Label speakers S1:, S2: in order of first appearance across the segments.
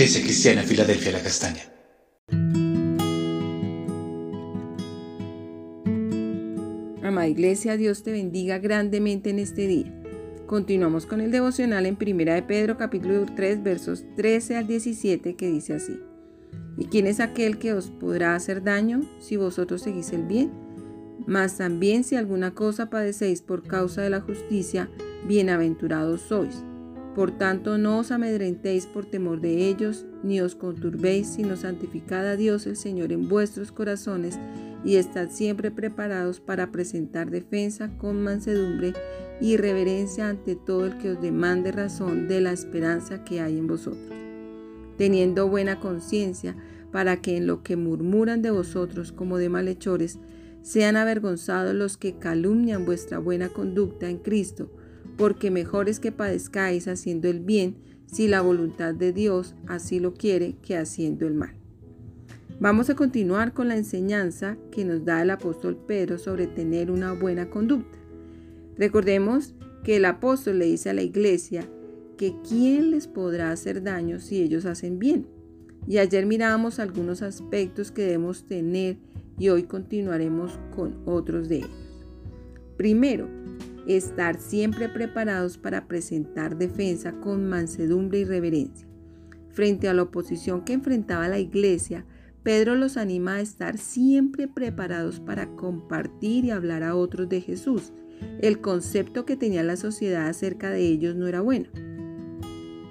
S1: Iglesia Cristiana Filadelfia La Castaña.
S2: Amada Iglesia, Dios te bendiga grandemente en este día. Continuamos con el devocional en Primera de Pedro capítulo 3 versos 13 al 17 que dice así. ¿Y quién es aquel que os podrá hacer daño si vosotros seguís el bien? Mas también si alguna cosa padecéis por causa de la justicia, bienaventurados sois. Por tanto, no os amedrentéis por temor de ellos, ni os conturbéis, sino santificad a Dios el Señor en vuestros corazones, y estad siempre preparados para presentar defensa con mansedumbre y reverencia ante todo el que os demande razón de la esperanza que hay en vosotros, teniendo buena conciencia, para que en lo que murmuran de vosotros como de malhechores, sean avergonzados los que calumnian vuestra buena conducta en Cristo, porque mejor es que padezcáis haciendo el bien, si la voluntad de Dios así lo quiere, que haciendo el mal. Vamos a continuar con la enseñanza que nos da el apóstol Pedro sobre tener una buena conducta. Recordemos que el apóstol le dice a la iglesia que quién les podrá hacer daño si ellos hacen bien. Y ayer mirábamos algunos aspectos que debemos tener y hoy continuaremos con otros de ellos. Primero, estar siempre preparados para presentar defensa con mansedumbre y reverencia. Frente a la oposición que enfrentaba la iglesia, Pedro los anima a estar siempre preparados para compartir y hablar a otros de Jesús. El concepto que tenía la sociedad acerca de ellos no era bueno.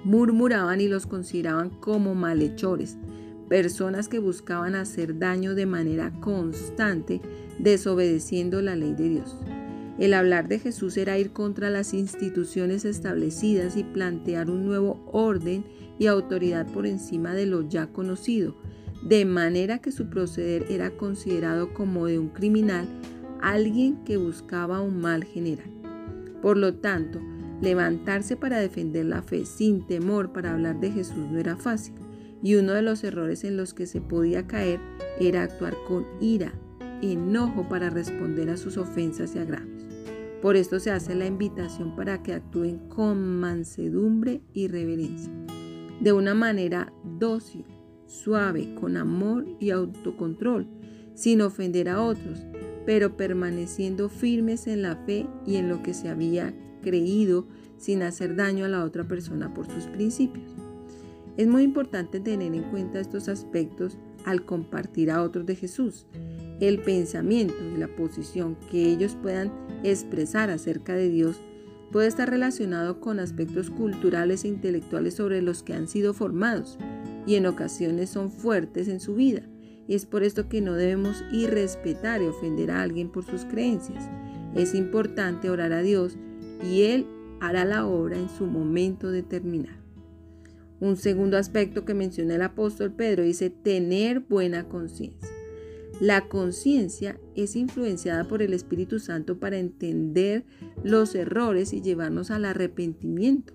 S2: Murmuraban y los consideraban como malhechores, personas que buscaban hacer daño de manera constante, desobedeciendo la ley de Dios. El hablar de Jesús era ir contra las instituciones establecidas y plantear un nuevo orden y autoridad por encima de lo ya conocido de manera que su proceder era considerado como de un criminal, alguien que buscaba un mal general. Por lo tanto, levantarse para defender la fe sin temor para hablar de Jesús no era fácil, y uno de los errores en los que se podía caer era actuar con ira, enojo para responder a sus ofensas y agravios. Por esto se hace la invitación para que actúen con mansedumbre y reverencia, de una manera dócil, suave, con amor y autocontrol, sin ofender a otros, pero permaneciendo firmes en la fe y en lo que se había creído sin hacer daño a la otra persona por sus principios. Es muy importante tener en cuenta estos aspectos al compartir a otros de Jesús. El pensamiento y la posición que ellos puedan expresar acerca de Dios puede estar relacionado con aspectos culturales e intelectuales sobre los que han sido formados y en ocasiones son fuertes en su vida. Y es por esto que no debemos irrespetar y ofender a alguien por sus creencias. Es importante orar a Dios y Él hará la obra en su momento determinado. Un segundo aspecto que menciona el apóstol Pedro dice tener buena conciencia. La conciencia es influenciada por el Espíritu Santo para entender los errores y llevarnos al arrepentimiento.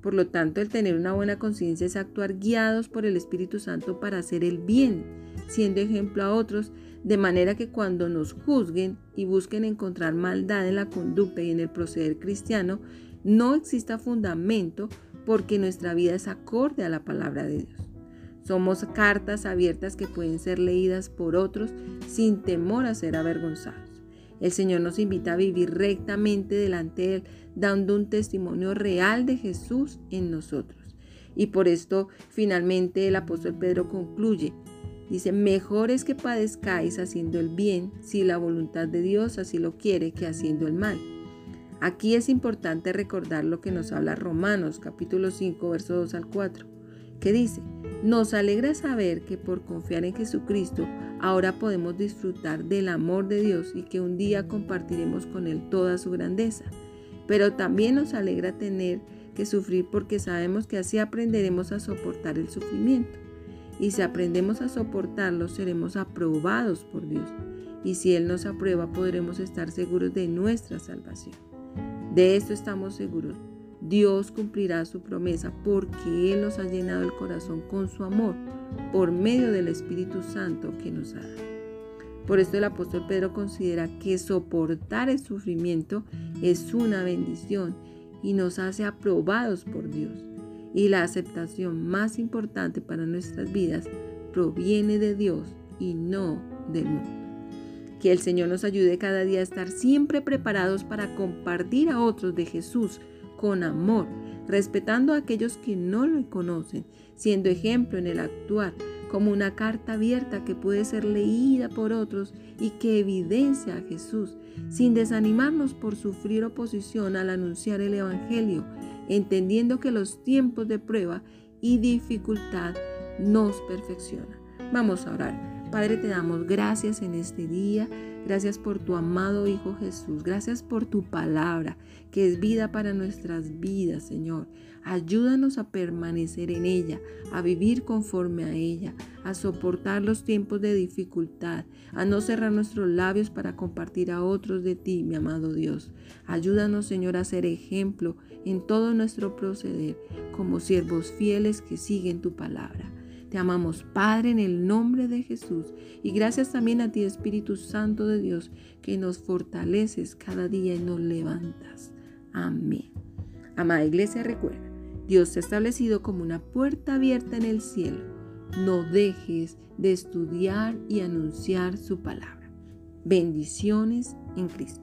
S2: Por lo tanto, el tener una buena conciencia es actuar guiados por el Espíritu Santo para hacer el bien, siendo ejemplo a otros, de manera que cuando nos juzguen y busquen encontrar maldad en la conducta y en el proceder cristiano, no exista fundamento porque nuestra vida es acorde a la palabra de Dios. Somos cartas abiertas que pueden ser leídas por otros sin temor a ser avergonzados. El Señor nos invita a vivir rectamente delante de Él, dando un testimonio real de Jesús en nosotros. Y por esto finalmente el apóstol Pedro concluye. Dice, mejor es que padezcáis haciendo el bien, si la voluntad de Dios así lo quiere, que haciendo el mal. Aquí es importante recordar lo que nos habla Romanos capítulo 5, verso 2 al 4, que dice, nos alegra saber que por confiar en Jesucristo ahora podemos disfrutar del amor de Dios y que un día compartiremos con Él toda su grandeza. Pero también nos alegra tener que sufrir porque sabemos que así aprenderemos a soportar el sufrimiento. Y si aprendemos a soportarlo, seremos aprobados por Dios. Y si Él nos aprueba, podremos estar seguros de nuestra salvación. De esto estamos seguros Dios cumplirá su promesa porque Él nos ha llenado el corazón con su amor por medio del Espíritu Santo que nos ha dado. Por esto el apóstol Pedro considera que soportar el sufrimiento es una bendición y nos hace aprobados por Dios. y la aceptación más importante para nuestras vidas proviene de Dios y no del mundo. Que el Señor nos ayude cada día a estar siempre preparados para compartir a otros de Jesús con amor, respetando a aquellos que no lo conocen, siendo ejemplo en el actuar, como una carta abierta que puede ser leída por otros y que evidencia a Jesús, sin desanimarnos por sufrir oposición al anunciar el Evangelio, entendiendo que los tiempos de prueba y dificultad nos perfeccionan. Vamos a orar. Padre, te damos gracias en este día. Gracias por tu amado Hijo Jesús. Gracias por tu palabra, que es vida para nuestras vidas, Señor. Ayúdanos a permanecer en ella, a vivir conforme a ella, a soportar los tiempos de dificultad, a no cerrar nuestros labios para compartir a otros de ti, mi amado Dios. Ayúdanos, Señor, a ser ejemplo en todo nuestro proceder, como siervos fieles que siguen tu palabra. Te amamos, Padre, en el nombre de Jesús. Y gracias también a ti, Espíritu Santo de Dios, que nos fortaleces cada día y nos levantas. Amén. Amada Iglesia, recuerda, Dios te ha establecido como una puerta abierta en el cielo. No dejes de estudiar y anunciar su palabra. Bendiciones en Cristo.